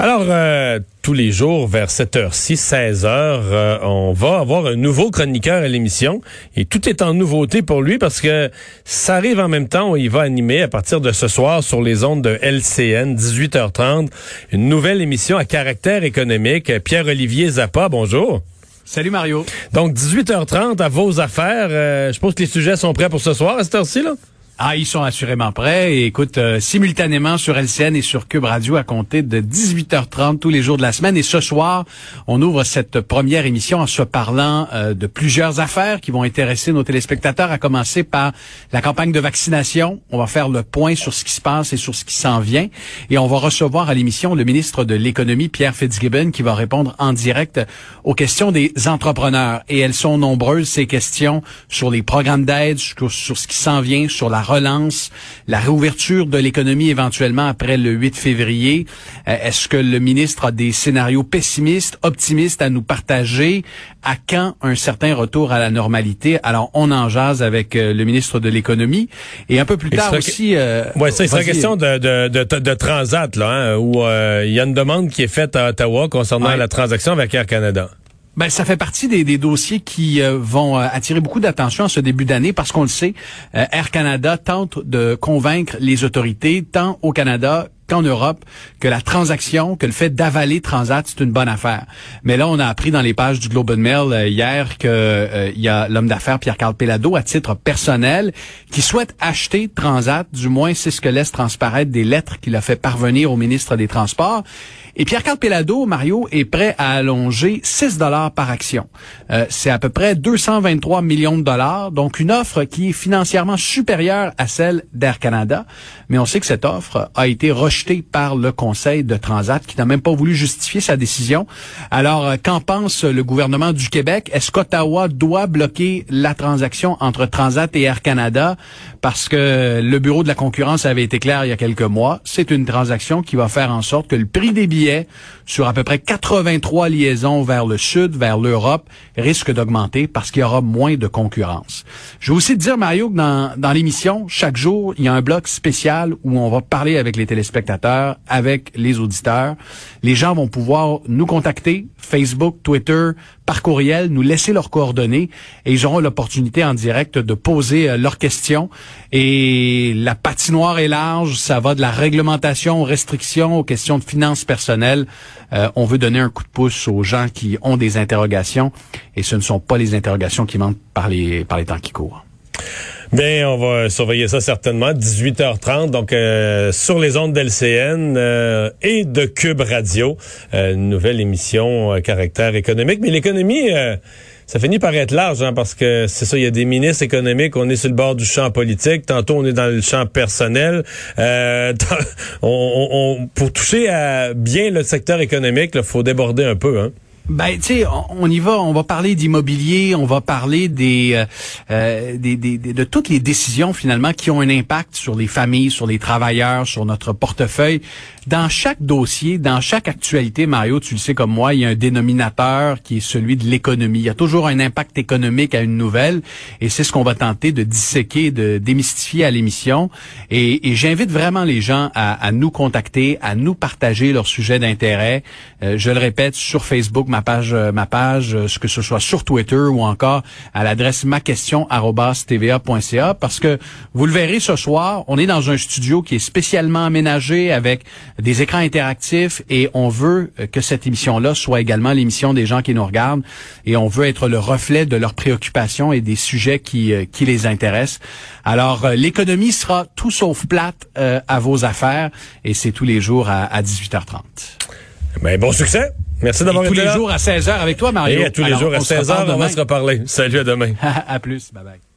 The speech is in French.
Alors, euh, tous les jours, vers cette heure-ci, 16 heures, euh, on va avoir un nouveau chroniqueur à l'émission. Et tout est en nouveauté pour lui parce que ça arrive en même temps où il va animer à partir de ce soir sur les ondes de LCN, 18h30, une nouvelle émission à caractère économique. Pierre-Olivier Zappa, bonjour. Salut Mario. Donc, 18h30 à vos affaires. Euh, je pense que les sujets sont prêts pour ce soir à cette heure-ci, là? Ah, ils sont assurément prêts. Et écoute, euh, simultanément sur LCN et sur Cube Radio à compter de 18h30 tous les jours de la semaine. Et ce soir, on ouvre cette première émission en se parlant euh, de plusieurs affaires qui vont intéresser nos téléspectateurs, à commencer par la campagne de vaccination. On va faire le point sur ce qui se passe et sur ce qui s'en vient. Et on va recevoir à l'émission le ministre de l'Économie, Pierre Fitzgibbon, qui va répondre en direct aux questions des entrepreneurs. Et elles sont nombreuses, ces questions, sur les programmes d'aide, sur, sur ce qui s'en vient, sur la relance, la réouverture de l'économie éventuellement après le 8 février. Euh, Est-ce que le ministre a des scénarios pessimistes, optimistes à nous partager? À quand un certain retour à la normalité? Alors, on en jase avec euh, le ministre de l'économie. Et un peu plus tard aussi... Euh, Ouais, ça, il sera question de, de, de, de transat, là, hein, où euh, il y a une demande qui est faite à Ottawa concernant Ouais. la transaction avec Air Canada. Ben, ça fait partie des, dossiers qui euh, vont euh, attirer beaucoup d'attention en ce début d'année parce qu'on le sait, euh, Air Canada tente de convaincre les autorités, tant au Canada qu'en Europe, que la transaction, que le fait d'avaler Transat, c'est une bonne affaire. Mais là, on a appris dans les pages du Globe and Mail euh, hier que euh, il y a l'homme d'affaires Pierre-Carl Pelado, à titre personnel, qui souhaite acheter Transat, du moins c'est ce que laisse transparaître des lettres qu'il a fait parvenir au ministre des Transports. Et Pierre-Carl Pelado, Mario, est prêt à allonger 6 dollars par action. Euh, c'est à peu près 223 millions de dollars, donc une offre qui est financièrement supérieure à celle d'Air Canada. Mais on sait que cette offre a été rejetée par le Conseil de Transat, qui n'a même pas voulu justifier sa décision. Alors, euh, qu'en pense le gouvernement du Québec? Est-ce qu'Ottawa doit bloquer la transaction entre Transat et Air Canada? Parce que le Bureau de la concurrence avait été clair il y a quelques mois. C'est une transaction qui va faire en sorte que le prix des billets sur à peu près 83 liaisons vers le sud, vers l'Europe, risque d'augmenter parce qu'il y aura moins de concurrence. Je veux aussi te dire, Mario, que dans, dans l'émission, chaque jour, il y a un bloc spécial où on va parler avec les téléspectateurs, avec les auditeurs. Les gens vont pouvoir nous contacter, Facebook, Twitter, par courriel, nous laisser leurs coordonnées et ils auront l'opportunité en direct de poser euh, leurs questions. Et la patinoire est large, ça va de la réglementation aux restrictions, aux questions de finances personnelles. Euh, on veut donner un coup de pouce aux gens qui ont des interrogations et ce ne sont pas les interrogations qui manquent par les, par les temps qui courent. Bien, on va surveiller ça certainement. 18h30, donc euh, sur les ondes d'LCN euh, et de Cube Radio, euh, une nouvelle émission à caractère économique. Mais l'économie, euh, ça finit par être large, hein, parce que c'est ça, il y a des ministres économiques, on est sur le bord du champ politique, tantôt on est dans le champ personnel. Euh, on, on- pour toucher à bien le secteur économique, il faut déborder un peu. Hein. Ben, tu sais, on, y va, on va parler d'immobilier, on va parler des, euh, euh, des, des- des- de toutes les décisions finalement qui ont un impact sur les familles, sur les travailleurs, sur notre portefeuille. Dans chaque dossier, dans chaque actualité, Mario, tu le sais comme moi, il y a un dénominateur qui est celui de l'économie. Il y a toujours un impact économique à une nouvelle, et c'est ce qu'on va tenter de disséquer, de démystifier à l'émission. Et, et j'invite vraiment les gens à, à nous contacter, à nous partager leurs sujets d'intérêt. Euh, je le répète, sur Facebook, ma page, euh, ma page, euh, ce que ce soit sur Twitter ou encore à l'adresse maquestion@tva.ca, parce que vous le verrez ce soir, on est dans un studio qui est spécialement aménagé avec des écrans interactifs et on veut euh, que cette émission-là soit également l'émission des gens qui nous regardent et on veut être le reflet de leurs préoccupations et des sujets qui, qui les intéressent. Alors, l'économie sera tout sauf plate à vos affaires et c'est tous les jours à, à 18h30. Ben, bon succès. Merci d'avoir tous été les là. jours à 16h avec toi, Mario. Et à tous les jours à on se 16h, reparle on va se reparler. Salut, à demain. à plus. Bye bye.